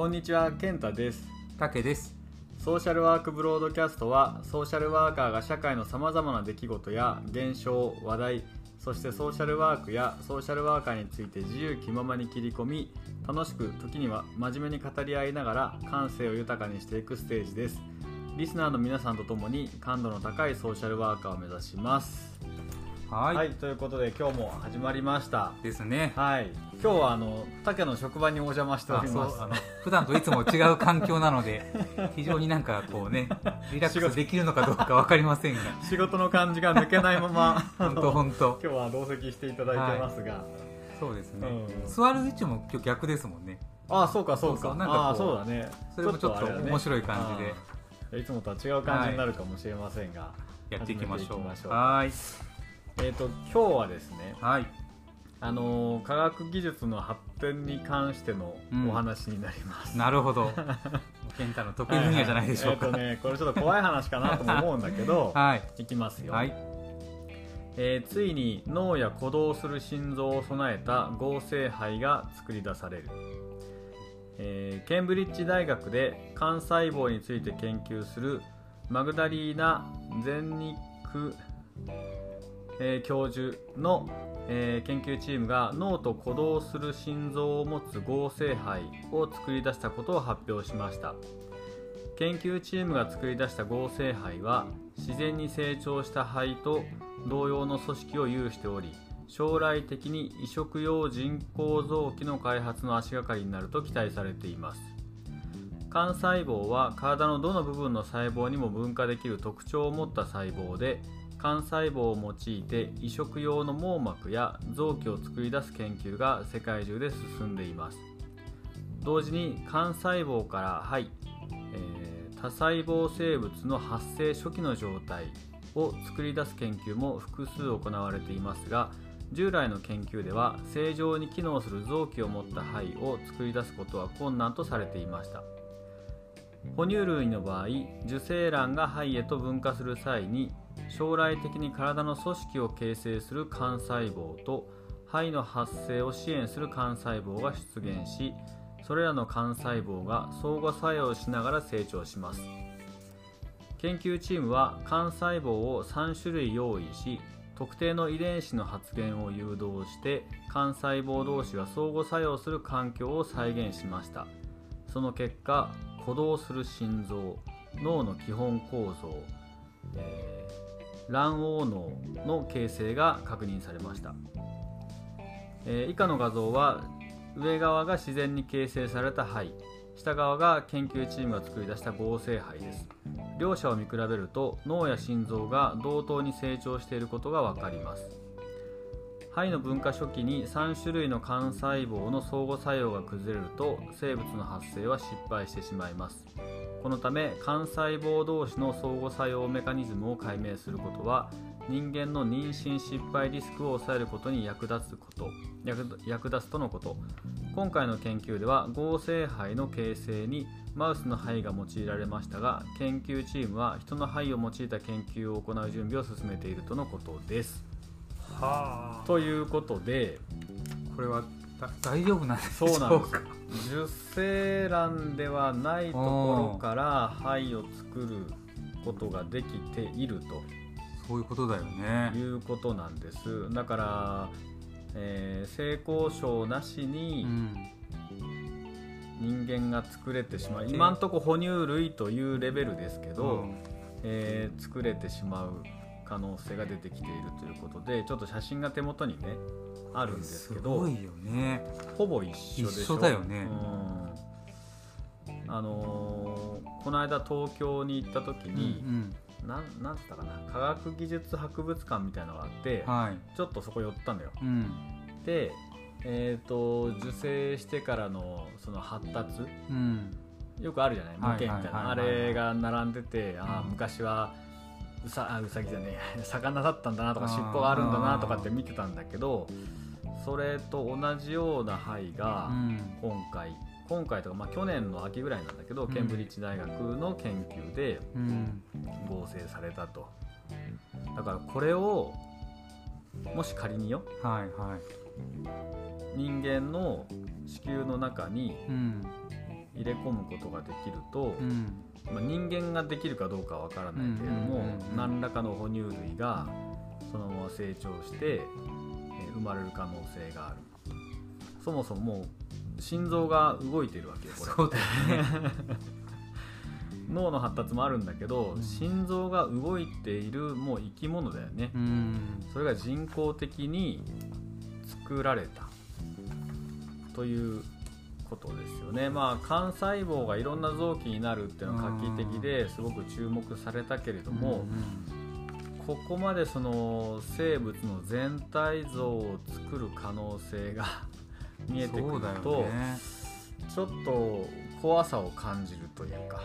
こんにちは健太です。竹です。ソーシャルワークブロードキャストはソーシャルワーカーが社会のさまざまな出来事や現象話題そしてソーシャルワークやソーシャルワーカーについて自由気ままに切り込み楽しく時には真面目に語り合いながら感性を豊かにしていくステージです。リスナーの皆さんと共に感度の高いソーシャルワーカーを目指しますはい、はい、ということで今日も始まりました。ですね。はい。今日はあの竹の職場にお邪魔しております。あの普段といつも違う環境なので 非常になんかこうねリラックスできるのかどうか分かりませんが。仕事の感じが抜けないまま。あ本当の 本当。今日は同席していただいてますが、そうですね、うん。座る位置も今日逆ですもんね。ああそうか。そうかなんかそうだね。それもちょっと面白い感じで。いつもとは違う感じになるかもしれませんが、やっていきましょう。始めていきましょう。はーいえっ、と今日はですねはい。あのー科学技術の発展に関してのお話になります、なるほど。健太の得意分野じゃないでしょうか。はいはいえっ、とねこれちょっと怖い話かなとも思うんだけど はい。いきますよ、はい。えーついに脳や鼓動する心臓を備えた合成肺が作り出される、えーケンブリッジ大学で幹細胞について研究するマグダリーナ・ゼンニック、えー教授の、えー研究チームが脳と鼓動する心臓を持つ合成肺を作り出したことを発表しました。研究チームが作り出した合成肺は自然に成長した肺と同様の組織を有しており将来的に移植用人工臓器の開発の足がかりになると期待されています。幹細胞は体のどの部分の細胞にも分化できる特徴を持った細胞で幹細胞を用いて移植用の網膜や臓器を作り出す研究が世界中で進んでいます。同時に幹細胞から肺、えー多細胞生物の発生初期の状態を作り出す研究も複数行われていますが従来の研究では正常に機能する臓器を持った肺を作り出すことは困難とされていました。哺乳類の場合受精卵が肺へと分化する際に将来的に体の組織を形成する幹細胞と肺の発生を支援する幹細胞が出現しそれらの幹細胞が相互作用しながら成長します。研究チームは幹細胞を3種類用意し特定の遺伝子の発現を誘導して幹細胞同士が相互作用する環境を再現しました。その結果鼓動する心臓脳の基本構造、えー卵黄脳の形成が確認されました、えー以下の画像は上側が自然に形成された肺下側が研究チームが作り出した合成肺です。両者を見比べると脳や心臓が同等に成長していることが分かります。肺の分化初期に3種類の幹細胞の相互作用が崩れると生物の発生は失敗してしまいます。このため幹細胞同士の相互作用メカニズムを解明することは人間の妊娠失敗リスクを抑えることに役立つこと役役立つとのこと。今回の研究では合成肺の形成にマウスの肺が用いられましたが研究チームは人の肺を用いた研究を行う準備を進めているとのことです。はということでこれはだ大丈夫なんでしそうなんですか受精卵ではないところから肺を作ることができているそういうことだよとね。いうことなんです。だから、えー性交渉なしうにん。人間が作れてしまう、で今んとこ哺乳類というレベルですけど、うん。えー作れてしまう可能性が出てきているということでちょっと写真が手元にねあるんですけどすごいよね。ほぼ一緒でしょ。一緒だよね。うん。あのーこの間東京に行った時に、うんなんなんつったかな科学技術博物館みたいなのがあってうんはい。ちょっとそこ寄ったのよ。うん。でえー、と受精してからのその発達うん。よくあるじゃない？模型みたいなあれが並んでてあーうん。昔はうさあうさぎじゃねえ 魚だったんだなとか尻尾があるんだなとかって見てたんだけどそれと同じような肺がうん。今回今回とか、まあ、去年の秋ぐらいなんだけど、うん。ケンブリッジ大学の研究でうん。合成されたと。だからこれをもし仮によはいはい。人間の子宮の中にうん。入れ込むことができると、うん。まあ、人間ができるかどうかわからないけれども、何らかの哺乳類がそのまま成長して、えー生まれる可能性がある。そもそももう心臓が動いてるわけよこれ。そうだよね。脳の発達もあるんだけど、うん心臓が動いているもう生き物だよね、うん。それが人工的に作られた。ということですよね。まあ幹細胞がいろんな臓器になるっていうのは画期的ですごく注目されたけれども、ここまでその生物の全体像を作る可能性が 見えてくると、ね。ちょっと怖さを感じるというか。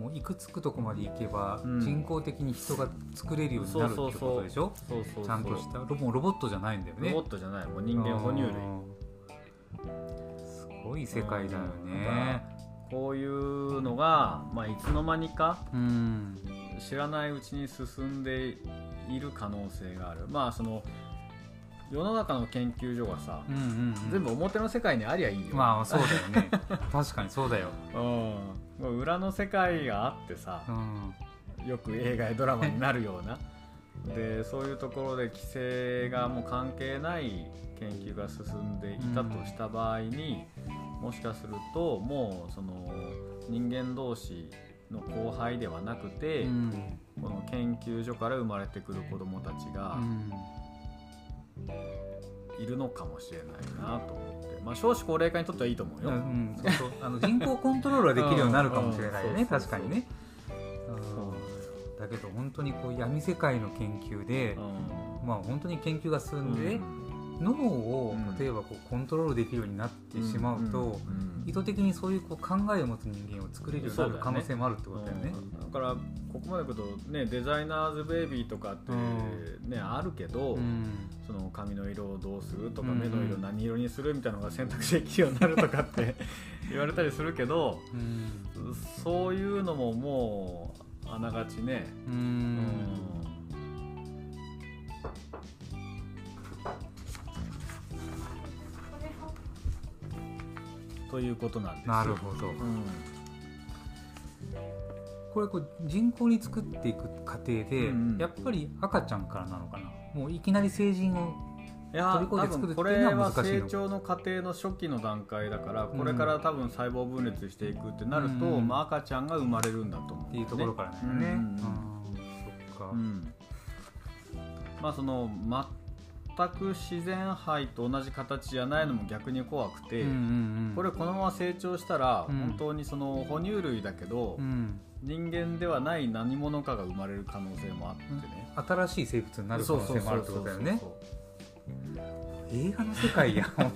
もういくつくとこまで行けば、うん人工的に人が作れるようになるってことでしょ？そうそうそうちゃんとしたロもうロボットじゃないんだよね。ロボットじゃない。もう人間哺乳類。うん。すごい世界だよね。こういうのが、まあ、いつの間にかうん知らないうちに進んでいる可能性がある。まあその世の中の研究所がさ、うんうんうん。全部表の世界にありゃいいよ、まあそうだよね。確かにそうだよ、うん、裏の世界があってさうん、よく映画やドラマになるような。でそういうところで規制がもう関係ない研究が進んでいたとした場合に、もしかするともうその人間同士の後輩ではなくて、うんこの研究所から生まれてくる子どもたちがうんいるのかもしれないなと思って、まあ、少子高齢化にとってはいいと思うよ。うんそうそう。あの人工コントロールはできるようになるかもしれないよね、うん確かにね、だけど本当にこう闇世界の研究で、うん。まあ本当に研究が進んで、脳をうん。例えばこうコントロールできるようになってしまうと、んん意図的にそういうこう考えを持つ人間を作れるようになる可能性もあるってことだよね。うんだからここまで来るとねデザイナーズベイビーとかってね、あるけど、うん。その髪の色をどうするとか、うん。目の色何色にするみたいなのが選択肢できるようになるとかって 言われたりするけどうん。そういうのももうあながちね、ううんということなんですよ。なるほど。うん。これこう人工に作っていく過程で、うんうん。やっぱり赤ちゃんからなのかな？もういきなり成人をいや多分こ作るっていうのれは成長の過程の初期の段階だからこれから多分細胞分裂していくってなると、うんまあ、赤ちゃんが生まれるんだと思う、っていうところからね。うんうんそっか、うん。まあその全く自然胚と同じ形じゃないのも逆に怖くて、うんうんうん。これこのまま成長したら、うん。本当にその哺乳類だけど、うん。人間ではない何者かが生まれる可能性もあってね、新しい生物になる可能性もあるってことだよね。映画の世界や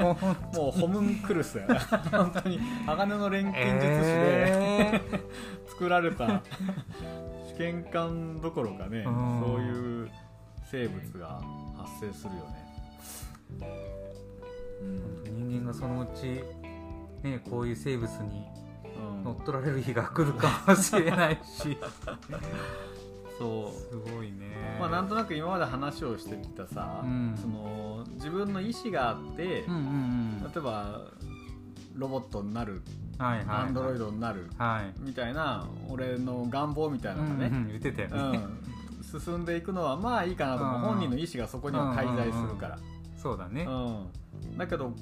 もうホムンクルスだよね本当に鋼の錬金術師で、え作られた試験管どころかね、うん。そういう生物が発生するよね、うん。ー人間がそのうち、ね、こういう生物にうん。乗っ取られる日が来るかもしれないし。そう。すごいね。まあ、なんとなく今まで話をしてきたさ、うん。その自分の意思があって、うんうんうん。例えばロボットになるはいはいアンドロイドになるはい。みたいな俺の願望みたいなのがね、うんうん言ってたようん。ね、進んでいくのはまあいいかなと思う。うん。本人の意思がそこには介在するから、そうだね。うん、だけど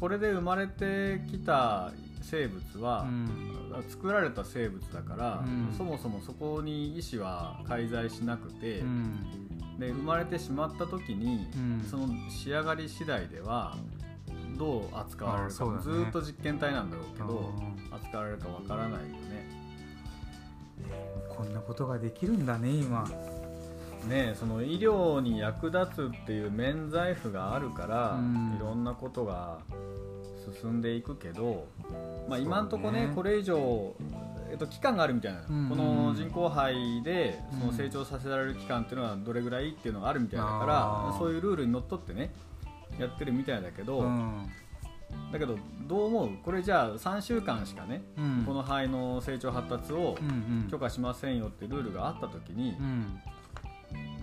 これで生まれてきた生物は、うん。作られた生物だから、うん。そもそもそこに意思は介在しなくて、うん。で生まれてしまった時に、うん。その仕上がり次第ではどう扱われるか。ね。ずーっと実験体なんだろうけどうん。扱われるかわからないよね。こんなことができるんだね今ねその医療に役立つっていう免罪符があるから、うん。いろんなことが進んでいくけど、まあ、今んとこねこれ以上、えっと、期間があるみたいな、うん。この人工肺でそのうん成長させられる期間っていうのはどれぐらいっていうのがあるみたいだかあらー。そういうルールにのっとってねやってるみたいだけど、うん。だけどどう思う？これじゃあ3週間しかね、うん。この肺の成長発達を許可しませんよってルールがあった時にう、ん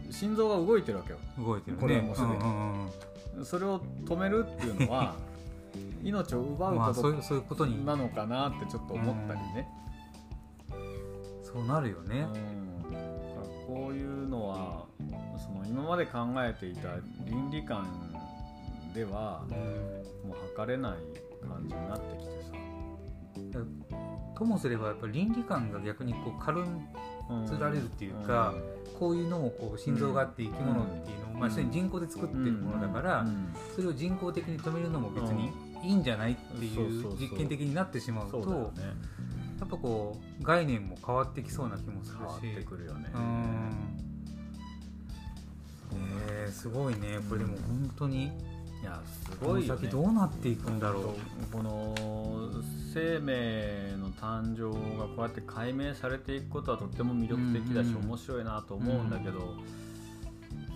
心臓が動いてるわけよ。動いてるね。これはもうすでに。んうんうん。それを止めるっていうのは 命を奪うことまあそういうそういうことに。なのかなってちょっと思ったりね、そうなるよね、うん、だからこういうのはその今まで考えていた倫理観ではもう測れない感じになってきてさ、ともすればやっぱり倫理観が逆にこう軽つられるっていうかこういうのもこう心臓があって生き物っていうのを、うん。まあ、人工で作ってるものだから、うん。それを人工的に止めるのも別にいいんじゃないっていそう実験的になってしまうとやっぱこう概念も変わってきそうな気もする変わってしくるよね。うん。えー、すごいね。これでも本当にいやすごいよね。先どうなっていくんだろう。この生命の誕生がこうやって解明されていくことはとっても魅力的だし、うんうん面白いなと思うんだけど、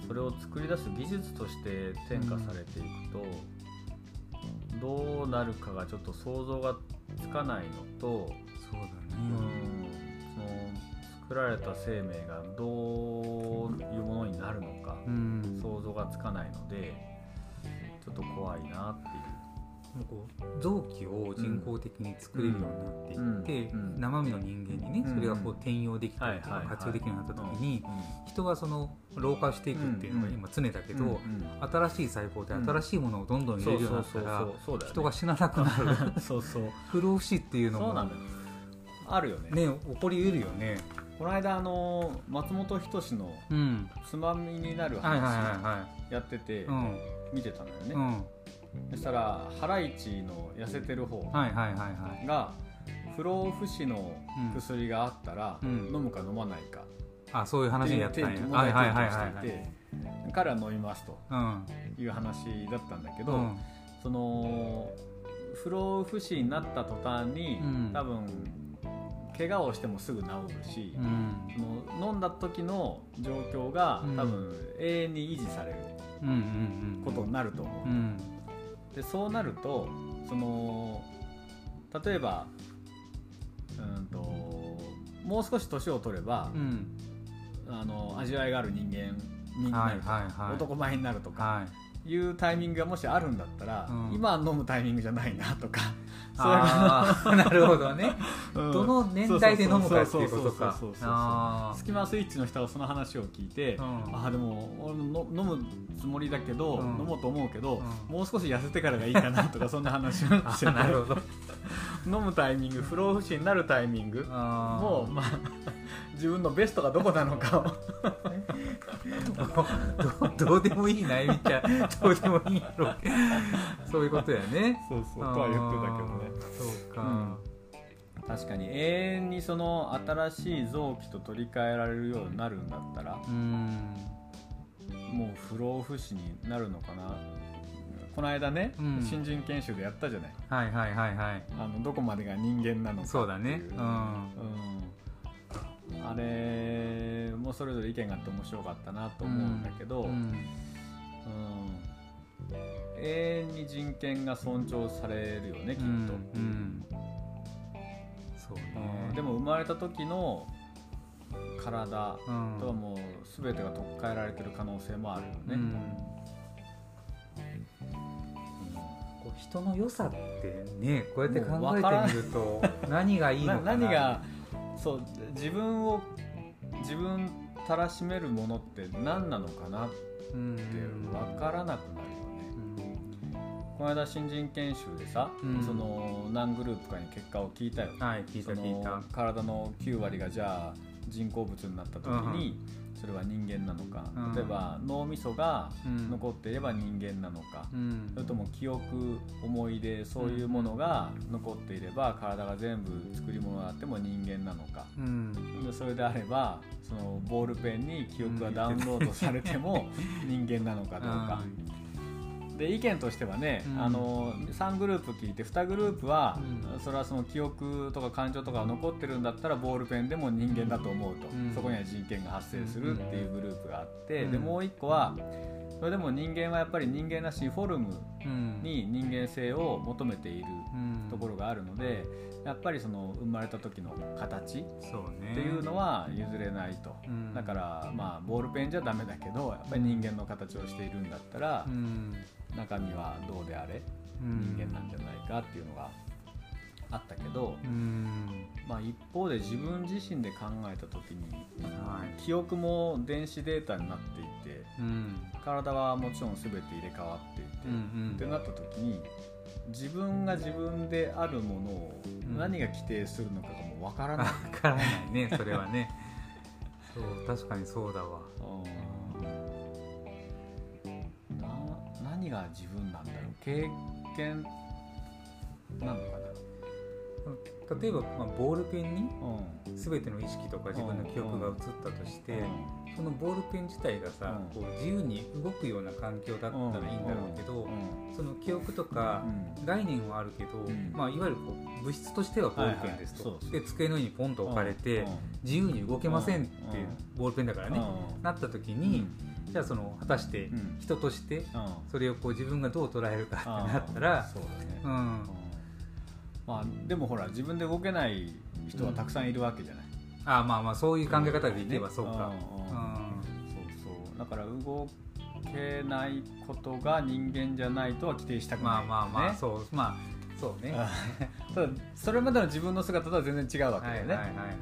それを作り出す技術として転化されていくと、どうなるかがちょっと想像がつかないのと、そうだうんね、その作られた生命がどういうものになるのか、うん想像がつかないのでちょっと怖いなっていう。こう臓器を人工的に作れるようになっていって、生身の人間にねうん。それがこう転用できたりとか活用できるようになった時にうん人がその老化していくっていうのが今常だけど、新しい細胞で新しいものをどんどん入れるようになったらそうそうそうそう。人が死ななくなる。そうそう。不老不死っていうのもあるよね。ね起こりうるよね。この間あの松本人志のうん。つまみになる話はやってて見てたのよね、うん。うんそしたらハライチの痩せてる方が不老不死の薬があったら、うん。飲むか飲まないか。あそういう話にやったんや。していて彼は飲みますと。うん。いう話だったんだけど、うん。その不老不死になった途端に、うん。多分怪我をしてもすぐ治るし、うん。その飲んだ時の状況がうん。多分永遠に維持されることになると思う、うんでそうなるとその例えばうんともう少し年を取ればう、んあの味わいがある人間になるとか、はいはいはい男前になるとかはいいうタイミングがもしあるんだったら、うん。今飲むタイミングじゃないなとか。そういうああ なるほどね。うん。どの年代で飲むかっていうことか。スキマスイッチの人はその話を聞いて、うんああでも俺もの飲むつもりだけど、うん飲もうと思うけど、うんもう少し痩せてからがいいかなとかそんな話をしてあなるほど飲むタイミング不老不死になるタイミングもまあ自分のベストがどこなのかを。どどうでもいい悩みっちゃどうでもいいやろ。うけどそういうことやね。そうそうとは言ってたけどね。そうか、うん。確かに永遠にその新しい臓器と取り替えられるようになるんだったらうん。もう不老不死になるのかな。この間ね、うん。新人研修でやったじゃない。はいはいはいはい。あのどこまでが人間なのかっていう。そうだね。うん。うんあれもそれぞれ意見があって面白かったなと思うんだけど、うん。うん。永遠に人権が尊重されるよねきっと、うん。うんそうね。うんでも生まれた時の体うん。とはもう全てが取っ換えられてる可能性もあるよね、人の良さってねこうやって考えてみると何がいいのな。か な何がそう自分を自分たらしめるものって何なのかなってうん分からなくなるよね、この間新人研修でさ、うん。その何グループかに結果を聞いたよ、はい聞いたそ聞いた。の体の9割がじゃあ人工物になった時に、それは人間なのか、うん。例えば脳みそがうん。残っていれば人間なのか、うん。それとも記憶思い出そういうものが残っていれば体が全部作り物であっても人間なのか。うん。でそれであればそのボールペンに記憶がダウンロードされても人間なのかどうか。で意見としてはね、うん。あの3グループ聞いて2グループは、うん。それはその記憶とか感情とかが残ってるんだったらボールペンでも人間だと思うと、うん。そこには人権が発生するっていうグループがあって、うん。でもう1個はそれでも人間はやっぱり人間らしいフォルムうん。に人間性を求めているうんところがあるのでやっぱりその生まれた時の形っていうのは譲れないと、うん。だからまあボールペンじゃダメだけどやっぱり人間の形をしているんだったらう、ん。中身はどうであれ？う人間なんじゃないかっていうのがあったけど、うん。まあ、一方で自分自身で考えた時にはい。記憶も電子データになっていてうん。体はもちろん全て入れ替わっていて、うんってなった時に自分が自分であるものをん。何が規定するのかがもうわからない、わからないね それはね。そう確かにそうだわ。うん。な何が自分なんだろう？経験なのか例えば、まあ、ボールペンに全ての意識とか自分の記憶が移ったとして、うそのボールペン自体がさ、うん。こう自由に動くような環境だったらいいんだろうけど、ん。その記憶とかうん。概念はあるけど、ん。まあ、いわゆるこう物質としてはボールペンですと、で机の上にポンと置かれて、うん。自由に動けませんってうん。ボールペンだからね、うん。なった時うん。に、じゃあその果たしてうん。人としてうん。それをこう自分がどう捉えるかってなったら、そうん、まあでもほら自分で動けない人はたくさんいるわけじゃない、あーまあまあそういう考え方でいけばそうか、うんうんうん。そうそう。だから動けないことが人間じゃないとは規定したくない、まあまあまあ、ね。そう。まあそうね、ただ それまでの自分の姿とは全然違うわけだよね、はいはいはいはいはい。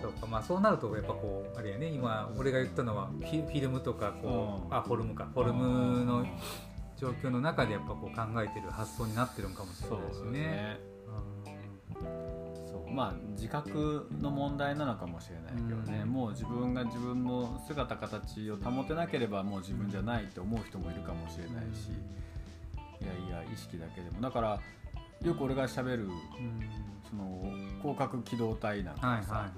そう。かまあそうなるとやっぱこうあれやね。今俺が言ったのはフィフィルムとかこう、うん。あフォルムか。フォルムの状況の中でやっぱこう考えてる発想になってるんかもしれないしですね。ね。そう。まあ自覚の問題なのかもしれないけどね、うん。もう自分が自分の姿形を保てなければもう自分じゃないって思う人もいるかもしれないし、いやいや意識だけでも。だからよく俺がしゃべるうん。その広角機動体なんはいはいかさ、は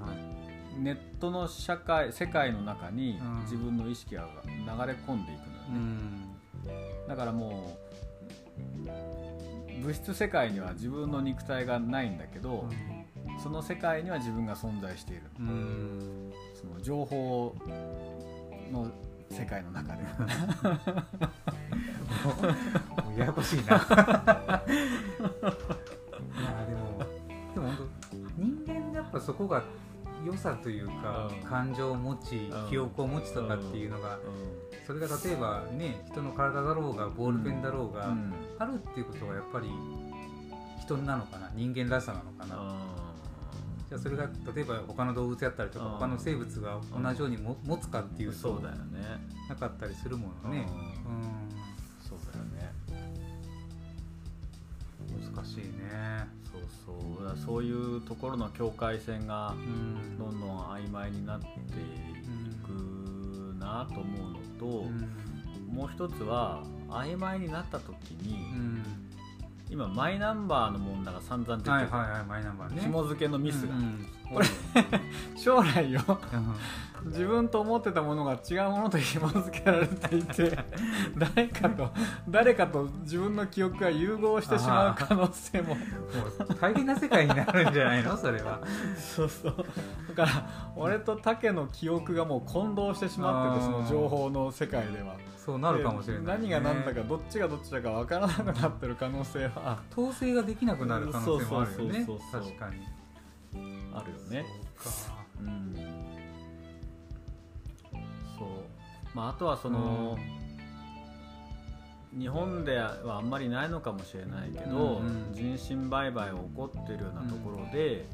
い。ネットの社会世界の中にうん。自分の意識が流れ込んでいくのよね、うんだからもう物質世界には自分の肉体がないんだけど、その世界には自分が存在している。うん。その情報の世界の中で。も うややこしいな。いやでもでも本当人間やっぱそこが良さというか、うん。感情を持ち、うん。記憶を持ちとかっていうのが、それが例えばね人の体だろうがボールペンだろうが、うん。あるっていうことはやっぱり人なのかな人間らしさなのかな、じゃあそれが例えば他の動物やったりとか、うん。他の生物が同じようにも持つかっていうとそうだよね。なかったりするものね、そうだよね。うん、難しいねそういうところの境界線がうん。どんどん曖昧になっていくなと思うのと、うん。もう一つは曖昧になった時に、うん。今マイナンバーの問題が散々出てる、はいはいはいマイナンバーね。紐付けのミスが、うんうん。これ 将来ようん自分と思ってたものが違うものと紐付けられていて 誰かと誰かと自分の記憶が融合してしまう可能性も。もう大変な世界になるんじゃないの？それは。そうそう。だから俺と竹の記憶がもう混同してしまっててその情報の世界では。そうなるかもしれない、で何が何だかどっちがどっちだか分からなくなってる可能性は。統制ができなくなる可能性もあるよね。確かに。あるよね。そうか。うんまああとはその、日本ではあんまりないのかもしれないけど、うんうん。人身売買が起こってるようなところで、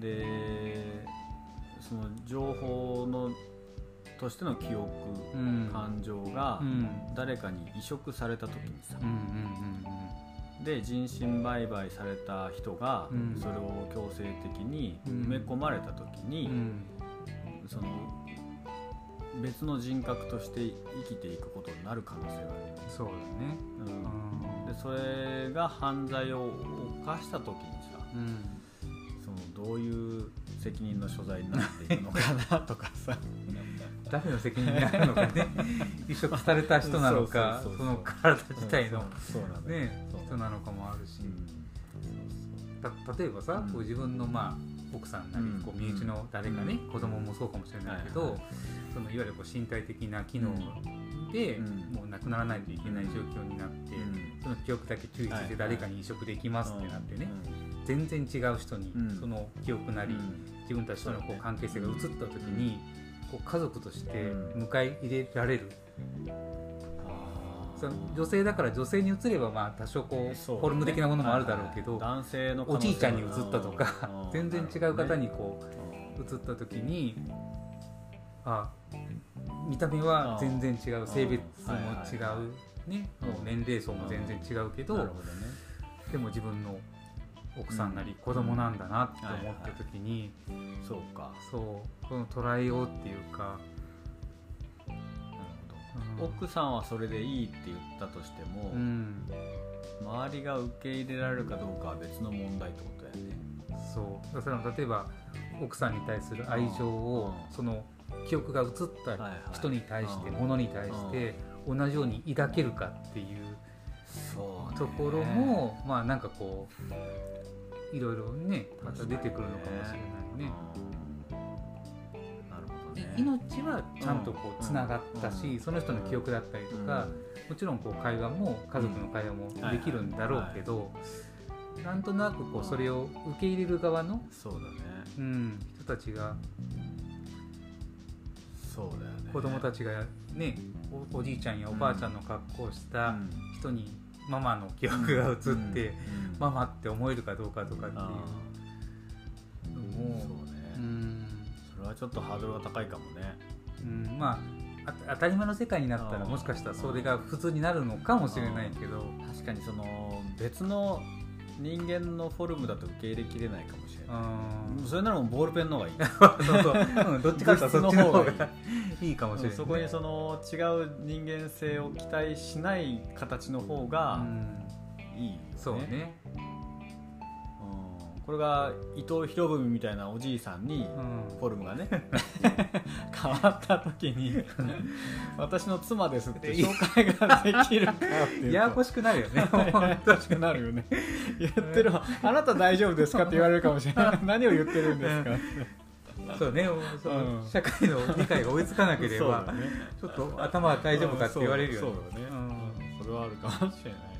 でその情報のとしての記憶、うん。感情がうん。誰かに移植された時にさ、うんうんで人身売買された人がうん。それを強制的にうん。埋め込まれた時に、うんうん。その別の人格として生きていくことになる可能性がある、そうだね。うん。でそれが犯罪を犯した時にさうん。そのどういう責任の所在になっていくのかなとかさ。誰の責任になるのかね。移植された人なのかその体自体のね人なのかもあるし。うん。た例えばさうん。こう自分のまあ奥さんなりうんこう身内の誰かね子供もそうかもしれないけどはいはい。そのいわゆるこう身体的な機能でうん。もうなくならないといけない状況になってうん。その記憶だけ抽出して誰かに移植できますってなってねうん。全然違う人にうん。その記憶なり自分たちとのこう関係性が移った時にこう家族として迎え入れられるあその女性だから女性に移ればまあ多少こうフォルム的なものもあるだろうけど、男性の可おじいちゃんに移ったとかうん。全然違う方にこうう移った時にあ見た目は全然違う性別も違うねうん。もう年齢層も全然違うけどでも自分の奥さんなり子供なんだなって思った時にそうか。そうこの捉えようっていうか、奥さんはそれでいいって言ったとしても、うん。周りが受け入れられるかどうかは別の問題ってことだよね。そう。だから例えば奥さんに対する愛情をうん。その記憶が移った人に対してうん。物に対して同じように抱けるかっていうところもまあなんかこういろいろねまた出てくるのかもしれないね。ね。命はちゃんとこううんつながったし、うん。その人の記憶だったりとか、もちろんこう会話も家族の会話もできるんだろうけど、なんとなくこうそれを受け入れる側の、そうだね。うん、人たちがそうだよね。子供たちがねおおじいちゃんやおばあちゃんの格好をしたうん。人にママの記憶が移って、ママって思えるかどうかとかっていう。あのー。もれはちょっとハードルが高いかもね。うん、まああ当たり前の世界になったらもしかしたらそれが普通になるのかもしれないけど。確かにその別の人間のフォルムだと受け入れきれないかもしれない、うん。それならもうボールペンの方がいい。そうそう、うん、どっちかっていうとそっちの方がいいかもしれない、そこにその違う人間性を期待しない形の方がうん。いいよね、そうね、うんこれが伊藤博文みたいなおじいさんにうん。フォルムがね。変わった時に。私の妻ですって紹介ができるか ややこしくなるよね。ややこしくなるよね。言ってる。わあなた大丈夫ですかって言われるかもしれない。何を言ってるんですかそうね。そううん。社会の理解が追いつかなければ、ちょっと頭は大丈夫かって言われるよね。そうだね、うん。うんそれはあるかもしれない。ね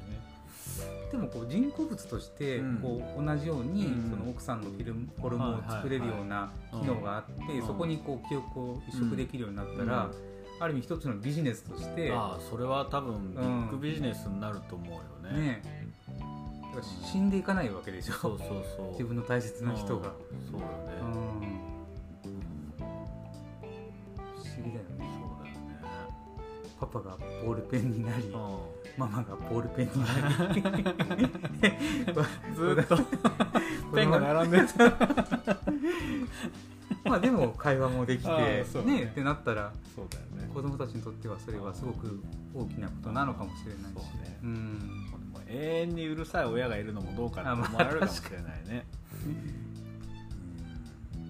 でもこう人工物としてうん。こう同じようにうん。その奥さんのフィルムフォルムを作れるような機能があってうんそこにこう記憶を移植できるようになったらうん。ある意味一つのビジネスとしてああそれは多分ビッグビジネスになると思うよね、ねだから死んでいかないわけでしょ。そうそうそう。自分の大切な人が、うん。そうよね、うん、不うん思議だよね。そうだよね。パパがボールペンになりうママがボールペンになりんずっと。ペンが並んでる まあでも会話もできてね。ねってなったらそうだよね。子供たちにとってはそれはすごく大きなことなのかもしれないし。ね。うん。永遠にうるさい親がいるのもどうかって思われるかもしれないね、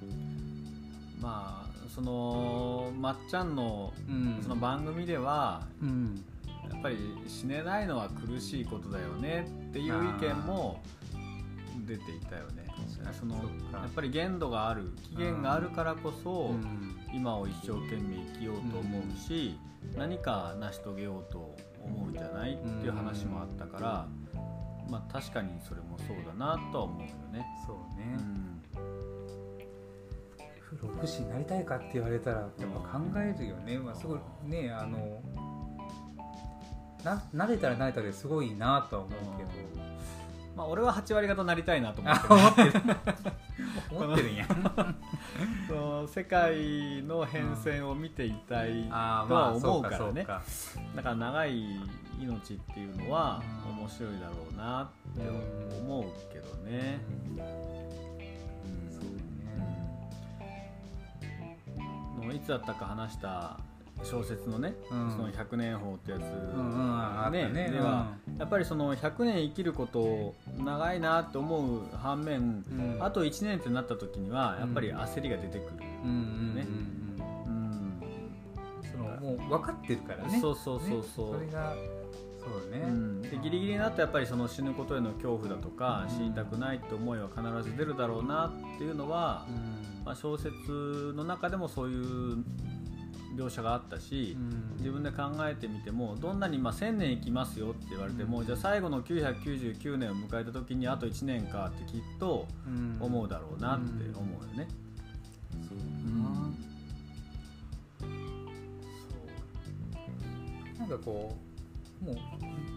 うん。まあそのまっちゃんのうん。その番組ではうんやっぱり死ねないのは苦しいことだよねっていう意見も出ていたよね。そのやっぱり限度がある期限があるからこそ、うん。今を一生懸命生きようと思うし、何か成し遂げようと思うんじゃないっていう話もあったから、まあ確かにそれもそうだなとは思うよね。そううねん。不老不死になりたいかって言われたらやっぱ考えるよね、まあ、すごいねあのな慣れたら慣れたですごいなとは思うけど。まあ俺は8割方なりたいなと思っあてる。思ってる。思ってるんや。その世界の変遷を見ていたいとは思うからね。だから長い命っていうのはうん。面白いだろうなって思うけどね。うん。そうね。のいつだったか話した小説のね、うん。その100年法ってやつ、ね。ねではやっぱりその100年生きることを長いなって思う反面、うん。あと1年ってなった時にはやっぱり焦りが出てくる、ね。もう分かってるからね。そうそうそうそう、ね。それがそうね、うん、でギリギリになってやっぱりその死ぬことへの恐怖だとか、うん。死にたくないって思いは必ず出るだろうなっていうのは、うん。まあ、小説の中でもそういう描写があったし、うん。自分で考えてみてもどんなにまあ1000年生きますよって言われても、うん。じゃあ最後の999年を迎えた時にあと1年かってきっとうん。思うだろうなって思うよね。そううんなんかこもう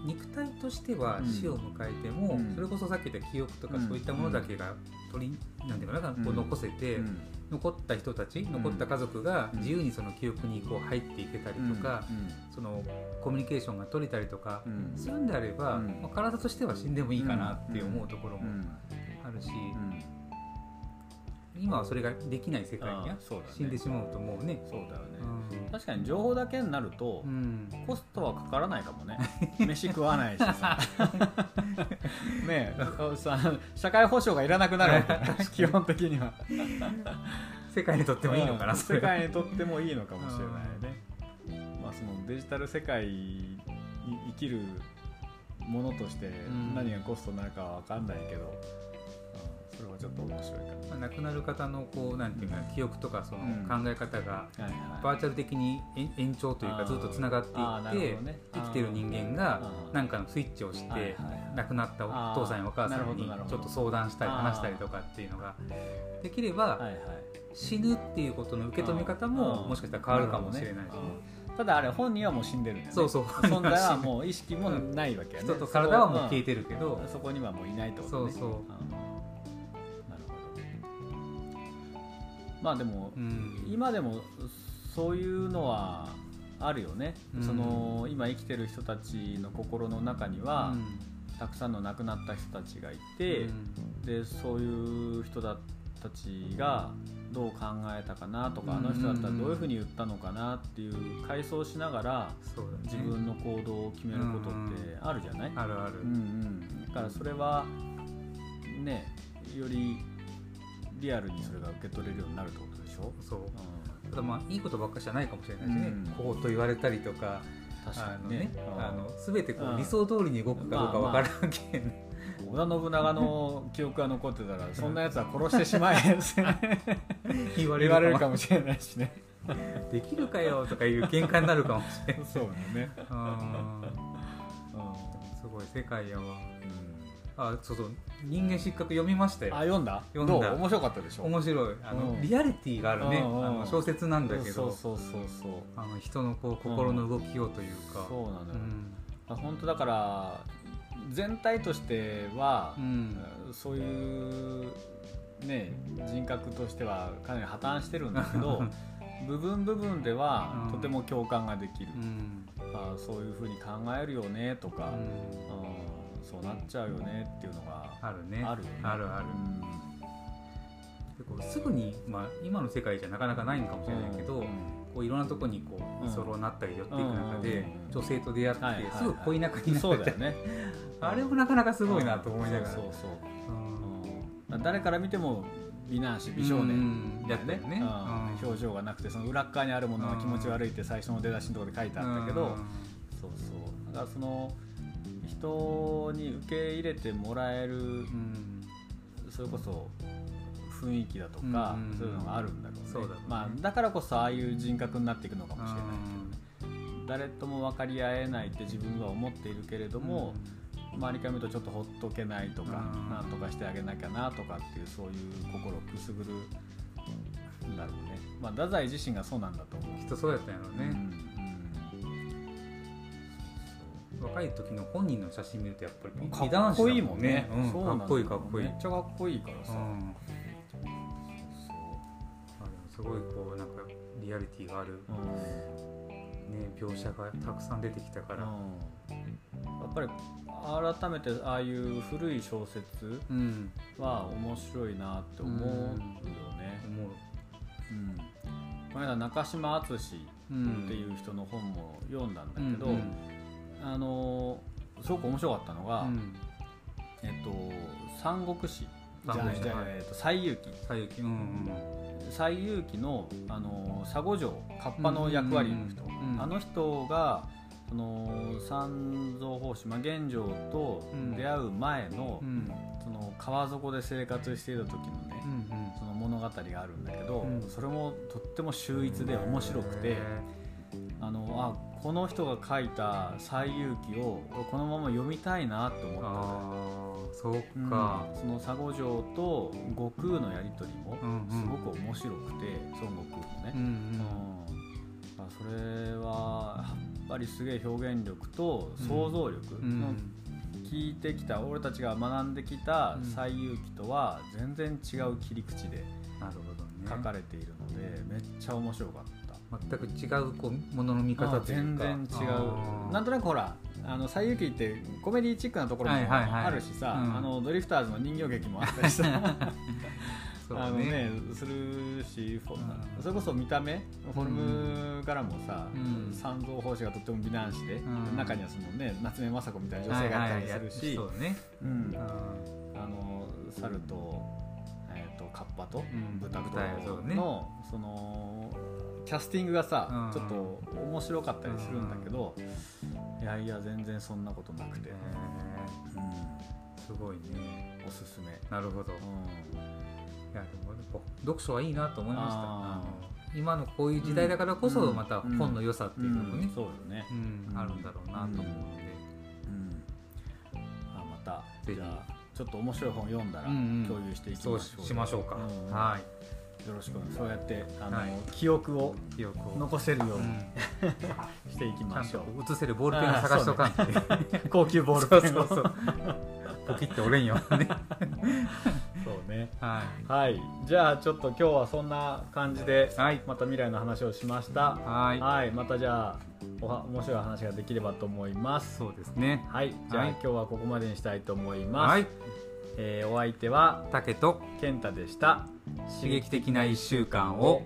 肉体としては死を迎えても、うん。それこそさっき言った記憶とかうんそういったものだけが取り、なんていうかなこううん残せて、うん残った人たち残った家族が自由にその記憶にこう入っていけたりとか、そのコミュニケーションが取れたりとかうん。するんであれば、うん。まあ、体としては死んでもいいかなって思うところもうん。あるし、うん今はそれができない世界にね。死んでしまうともうね。そうだよね。うん。確かに情報だけになるとうん。コストはかからないかもね。飯食わないし さね社会保障がいらなくなる基本的には。世界にとってもいいのかな、世界にとってもいいのかもしれないね、まあ、そのデジタル世界に生きるものとしてん何がコストになるかは分かんないけど、うんそれはちょっと面白いかまあ亡くなる方のこうなんていうかな記憶とかそのうん。考え方がバーチャル的に延延長というかずっとつながっていってね。生きてる人間が何かのスイッチをしてはい亡くなったお父さんやお母さんにちょっと相談したり話したりとかっていうのができれば死ぬっていうことの受け止め方あもー。もしかしたら変わるかもしれないし。ただあれ本人はもう死んでるんだよね。そうそう。存在はもう意識もないわけやね。人と体はもう消えててるけど。そこにはもういないってことね。そうそうんまあでもうん。今でもそういうのはあるよね、うん。その今生きてる人たちの心の中には、たくさんの亡くなった人たちがいて、でそういう人たちがどう考えたかなとか、うん。あの人だったらどういうふうに言ったのかなっていう回想しながら自分の行動を決めることってあるじゃない、あるある。うんうん、だからそれはねよりリアルにそれが受け取れるようになるってことでしょ、そう。うん、ただまあいいことばっかじゃないかもしれないしね。うん。こうと言われたりとか確あかにね。のねうん。あの全てこうん。う理想通りに動くかどうかわからんけん織田信長の記憶が残ってたらそんなやつは殺してしまえ言われ言われるるかもしれないしね。できるかよとかいう喧嘩になるかもしれない。そうだね、うん。うん。すごい世界やわあそうそう。人間失格読みましたよ。あ読んだ？読んだ。面白かったでしょ？面白い。あの、うん。リアリティがあるね、うんうんあの小説なんだけど。そうそうそうそう。あの人のこう心の動きをというか、そうなのよ、うん。あ本当だから全体としてはう、ん。そういうね人格としてはかなり破綻してるんだけど 部分部分ではうん。とても共感ができる、うん。あそういうふうに考えるよねとか、うん。うんそうなっちゃうよねっていうのがあるね。あるよね。あるある。うんでこうすぐに、まあ、今の世界じゃなかなかないのかもしれないけど、うんこういろんなとこにこううん居候になったり寄っていく中で、うん女性と出会って、はいはいはいすぐ恋仲になそうっちゃうだよね。あれもなかなかすごいなと思いながら、そうそうそうう。んうん誰から見ても美男子美少年だね、うん。表情がなくてその裏っ側にあるものが気持ち悪いって最初の出だしのところで書いてあったけど、そうそう。だからその人に受け入れてもらえるそれこそ雰囲気だとか、うんそういうのがあるんだろうね。そうだね。まあ、だからこそああいう人格になっていくのかもしれない誰とも分かり合えないって自分は思っているけれども、周りから見るとちょっとほっとけないとか、うん。なんとかしてあげなきゃなとかっていうそういう心をくすぐるんだろうね、まあ、太宰自身がそうなんだと思う。きっとそうやったんやろううん。ね、若い時の本人の写真見るとやっぱりうんかっこいいもんね、うんかっこいいかっこいい。めっちゃかっこいいからさ、うん。すごいこうなんかリアリティがある、うん。ね、描写がたくさん出てきたから、うん。やっぱり改めてああいう古い小説うん、は面白いなって思うよね、思う、うん。この間中島敦うん、っていう人の本も読んだんだけど、うんあのすごく面白かったのが、うん。えっと三国志。えっと、西遊記。西遊記。うん西遊記のあの佐護城カッパの役割。の人、あの人がその三蔵法師、まあ、玄奘と出会う前の,、その川底で生活していた時のね、うんその物語があるんだけど、うん。それもとっても秀逸で面白くて、あのあこの人が書いた「西遊記」をこのまま読みたいなと思った。そううん。か、その佐護城と悟空のやり取りもうんうん。すごく面白くて、孫悟空のね、うんうん。あそれはぱりすげえ表現力と想像力うん。の聞いてきた、俺たちが学んできたうん。西遊記とは全然違う切り口で書かれているので、めっちゃ面白かった。全く違うこうものの見方という全か然違う。なんとなくほらあの西遊記ってコメディチックなところもはいはいはいあるしさ、うん。あのドリフターズの人形劇もあったりさ。そうあのねするしうん。それこそ見た目フォルムからもさ、うん。三蔵法師がとっても美男子で、うん。中にはそのね夏目雅子みたいな女性がいたりするし、そうね。あの猿と,、えー、とカッパとうん。豚との、そのキャスティングがさ、うん。ちょっと面白かったりするんだけど、いやいや全然そんなことなくて、へうん。ーすごいね。おすすめ、なるほど。ういやでも読書はいいなと思いました。今のこういう時代だからこそうん。また本の良さっていうのもねん、そうよね、うん。あるんだろうなと思って、うん。あまたじゃあちょっと面白い本読んだら共有していきましょう、しましょうか、うん。はいよろしくそうやってあの、はい。記憶を記憶を。残せるようにうん。していきましょう、と写せるボールペンを探しとかんとね。高級ボールペンを。そうそうポキって折れんよね。そうね。はい。はい。じゃあちょっと今日はそんな感じではい。また未来の話をしました。はい。はい。またじゃあおは面白い話ができればと思います。そうですね。はい。じゃあ、はい。今日はここまでにしたいと思います、はいえーお相手は竹と健太でした。刺激的な1週間を